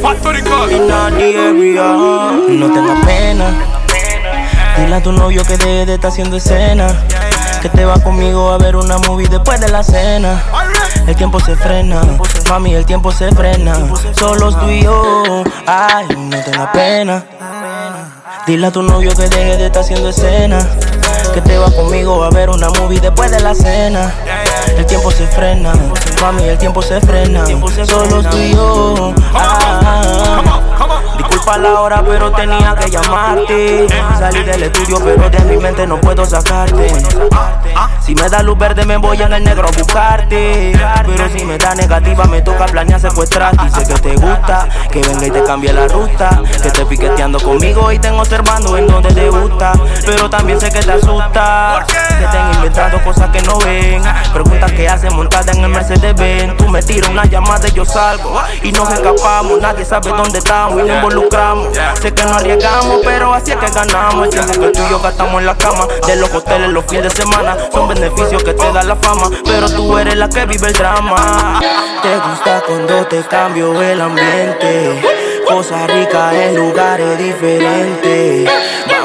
Factory Call. No tengas pena. Dile a tu novio que deje de haciendo escena. Que te va conmigo a ver una movie después de la cena. El tiempo se frena, mami, el tiempo se frena. Solo tú y yo, ay, no tengas pena. Dile a tu novio que deje de estar haciendo escena. Que te va conmigo a ver una movie después de la cena. El tiempo se frena, mami, el tiempo se frena. Solo tú y yo. Ah, disculpa la hora, pero tenía que llamarte. Salí del estudio, pero de mi mente no puedo sacarte. Si me da luz verde, me voy en el negro a buscarte. Pero si me da negativa, me toca planear secuestrarte. Y sé que te gusta, que venga y te cambie la ruta. Que esté piqueteando conmigo y tengo observando en donde te gusta. Pero también sé que te asusta. Que estén inventando cosas que no ven. Preguntas que hacen montada en el Mercedes Benz. Tú me tiras una llamada y yo salgo. Y nos escapamos, nadie sabe dónde estamos y nos involucramos. Sé que no arriesgamos, pero así es que ganamos. El tiempo que tú y yo gastamos en la cama. De los hoteles los fines de semana. Son beneficios que te da la fama. Pero tú eres la que vive el drama. Te gusta cuando te cambio el ambiente. Cosas ricas en lugares diferentes.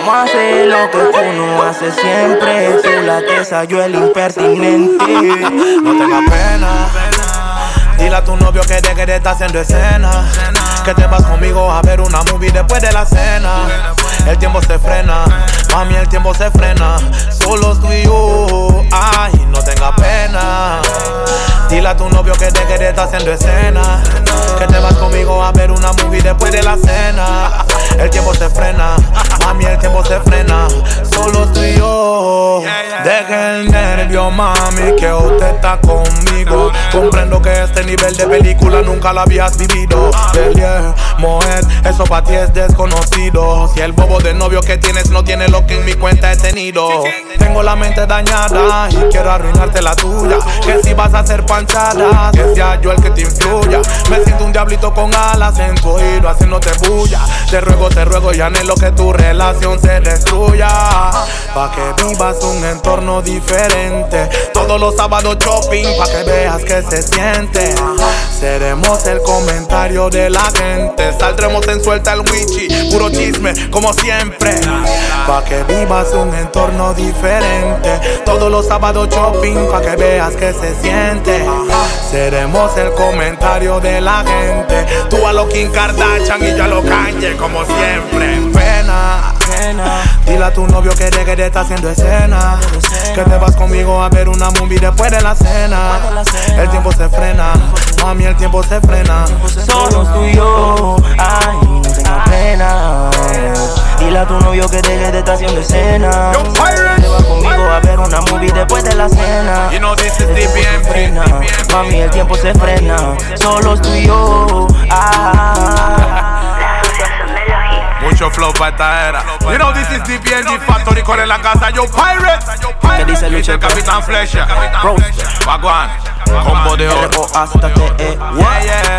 Vamos a lo que tú no haces siempre. Tú la tesa, yo el impertinente. No tengas pena. Dile a tu novio que de estar haciendo escena. Que te vas conmigo a ver una movie después de la cena. El tiempo se frena, mami, el tiempo se frena. Solo tú y yo, ay, no tengas pena. Dile a tu novio que de estar haciendo escena. Que te vas conmigo a ver una movie después de la cena. El tiempo se frena, mami, el tiempo se frena. Solo tú y yo. Deja el nervio, mami, que usted está conmigo. Comprendo que este nivel de película nunca la habías vivido. Yeah, Moet, eso para ti es desconocido. Si el bobo de novio que tienes no tiene lo que en mi cuenta he tenido. Tengo la mente dañada y quiero arruinarte la tuya. Que si vas a hacer panchada, que sea yo el que te influya. Me siento un diablito con alas en tu oído haciéndote bulla. Te ruego, te ruego y anhelo que tu relación se destruya. Pa' que vivas un entorno diferente. Todos los sábados shopping, pa' que veas que se siente. Seremos el comentario de la gente. Saldremos en suelta el wichi, puro chisme, como siempre. Pa' que vivas un entorno diferente. Todos los sábados shopping, pa' que veas que se siente. Seremos el comentario de la gente. Tú a lo Kim Kardashian y yo a lo Kanye, como siempre. Pena. Dile a tu novio que deje de estar haciendo escena. Que te vas conmigo a ver una movie después de la cena. El tiempo se frena, mami, el tiempo se frena. Solo tú y yo, ay, no tengas pena. Dile a tu novio que deje de estar haciendo escena. La cena. You know this is DPMG. frena, Mami, el tiempo se frena. Solo tú y yo, ah. Mucho flow para esta era. You know this is DPNG Factory con la casa. Yo Pirates. ¿Qué dice Lucho? el Capitán Flecha. Bro. Wagwan. Combo de oro. R-O hasta T-E. Yeah, yeah.